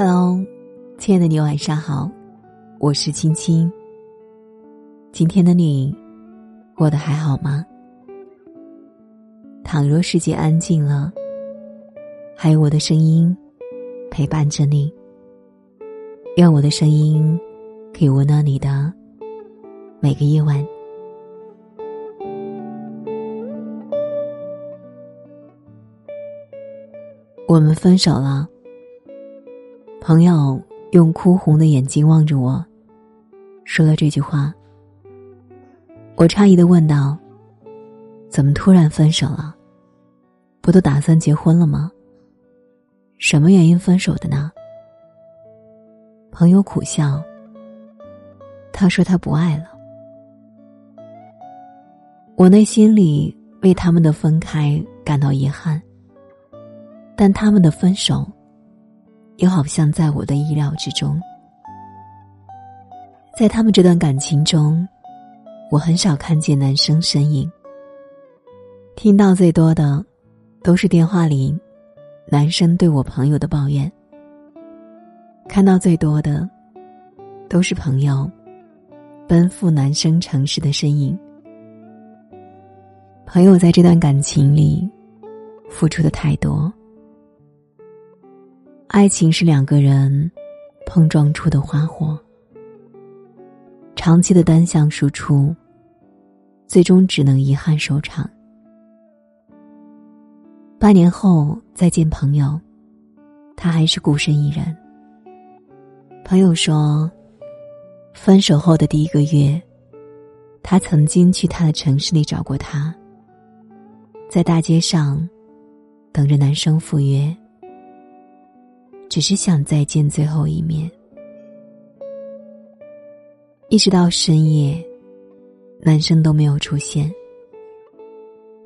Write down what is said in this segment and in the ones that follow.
Hello，亲爱的你，晚上好，我是青青。今天的你过得还好吗？倘若世界安静了，还有我的声音陪伴着你，愿我的声音可以温暖你的每个夜晚。我们分手了。朋友用哭红的眼睛望着我，说了这句话。我诧异的问道：“怎么突然分手了？不都打算结婚了吗？什么原因分手的呢？”朋友苦笑。他说他不爱了。我内心里为他们的分开感到遗憾，但他们的分手。又好像在我的意料之中，在他们这段感情中，我很少看见男生身影。听到最多的，都是电话里男生对我朋友的抱怨；看到最多的，都是朋友奔赴男生城市的身影。朋友在这段感情里付出的太多。爱情是两个人碰撞出的花火，长期的单向输出，最终只能遗憾收场。半年后再见朋友，他还是孤身一人。朋友说，分手后的第一个月，他曾经去他的城市里找过他，在大街上等着男生赴约。只是想再见最后一面，一直到深夜，男生都没有出现。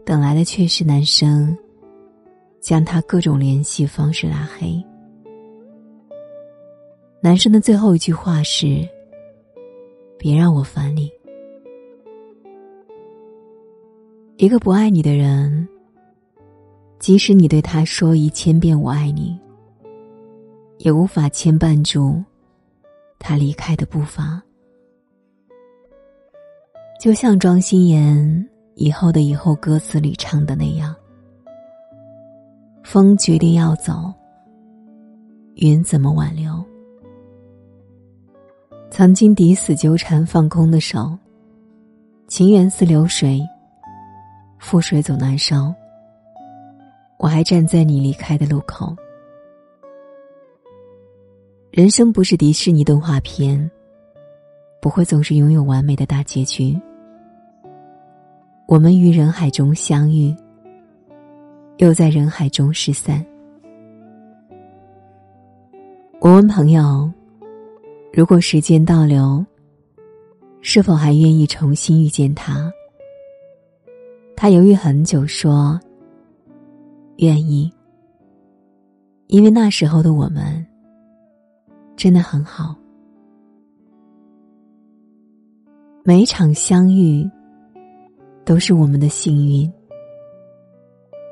等来的却是男生将他各种联系方式拉黑。男生的最后一句话是：“别让我烦你。”一个不爱你的人，即使你对他说一千遍“我爱你”。也无法牵绊住他离开的步伐，就像庄心妍以后的以后歌词里唱的那样：“风决定要走，云怎么挽留？曾经抵死纠缠，放空的手，情缘似流水，覆水走难收。我还站在你离开的路口。”人生不是迪士尼动画片，不会总是拥有完美的大结局。我们于人海中相遇，又在人海中失散。我问朋友：“如果时间倒流，是否还愿意重新遇见他？”他犹豫很久，说：“愿意，因为那时候的我们。”真的很好。每一场相遇，都是我们的幸运，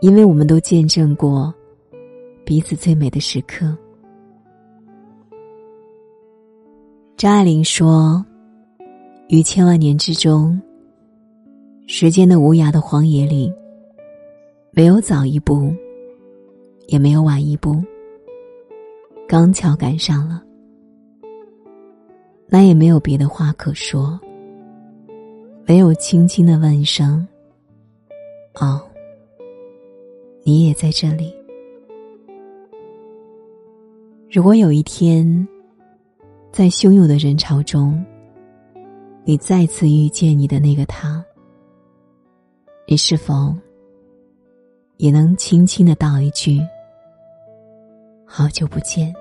因为我们都见证过彼此最美的时刻。张爱玲说：“于千万年之中，时间的无涯的荒野里，没有早一步，也没有晚一步，刚巧赶上了。”那也没有别的话可说，唯有轻轻的问一声：“哦，你也在这里。”如果有一天，在汹涌的人潮中，你再次遇见你的那个他，你是否也能轻轻的道一句：“好久不见？”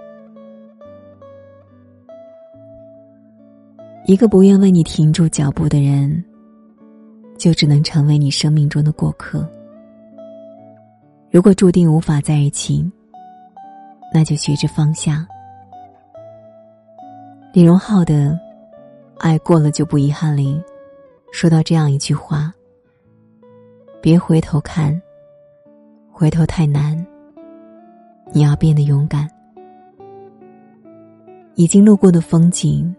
一个不愿为你停住脚步的人，就只能成为你生命中的过客。如果注定无法在一起，那就学着放下。李荣浩的《爱过了就不遗憾》里，说到这样一句话：“别回头看，回头太难。你要变得勇敢。”已经路过的风景，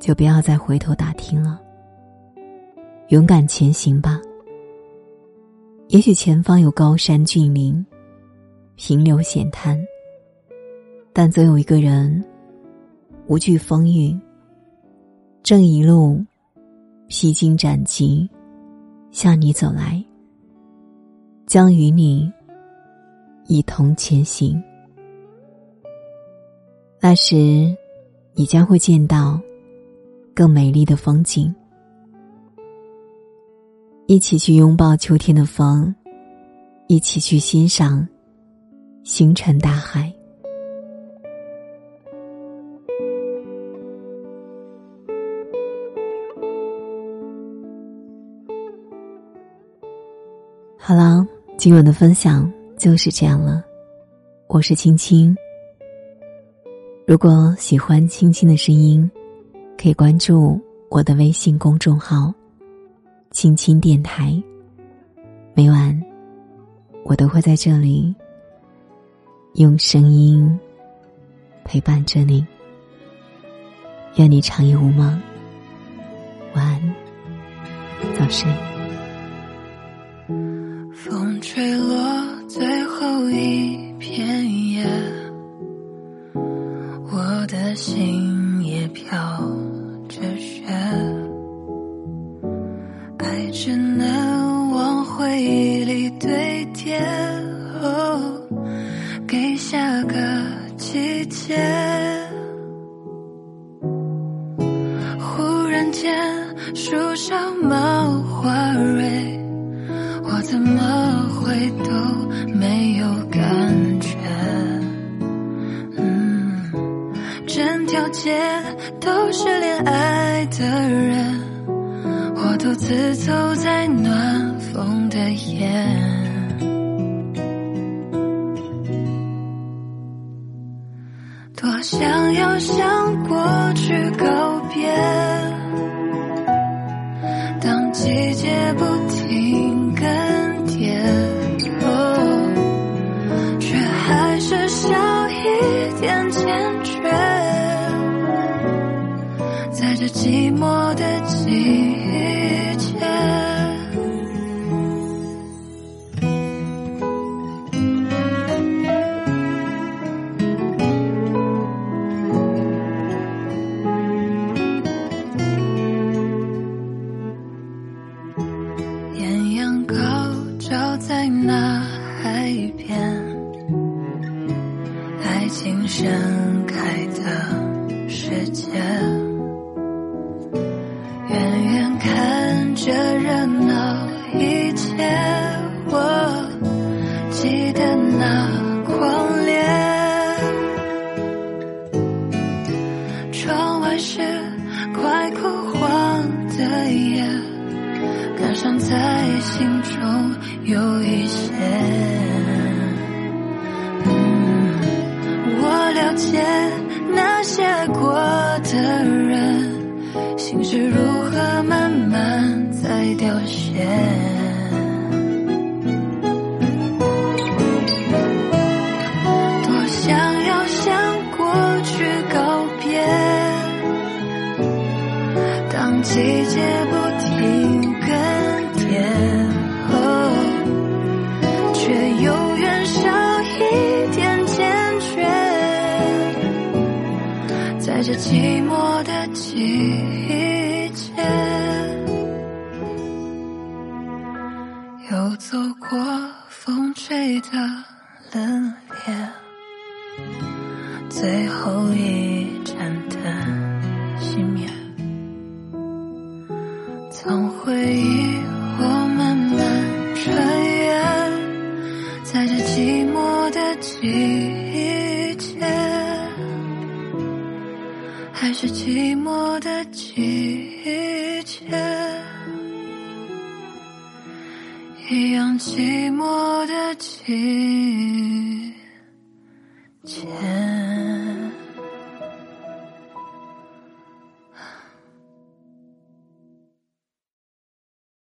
就不要再回头打听了。勇敢前行吧。也许前方有高山峻岭、平流险滩，但总有一个人无惧风雨，正一路披荆斩棘向你走来，将与你一同前行。那时，你将会见到更美丽的风景。一起去拥抱秋天的风，一起去欣赏星辰大海。好了，今晚的分享就是这样了。我是青青。如果喜欢青青的声音，可以关注我的微信公众号。青青电台，每晚我都会在这里用声音陪伴着你。愿你长夜无梦，晚安，早睡。风吹落季节。忽然间，树上冒花蕊，我怎么会都没有感觉？嗯，整条街都是恋爱的人。我独自走在暖风的夜，想分开的世界，远远看着热闹一切，我记得那狂烈。窗外是快枯黄的叶，感伤在心中有一些。过的人，心是如何慢慢在凋谢。寂寞的季节，又走过风吹的冷冽，最后一盏灯熄灭，从回忆一切，一样寂寞的季节。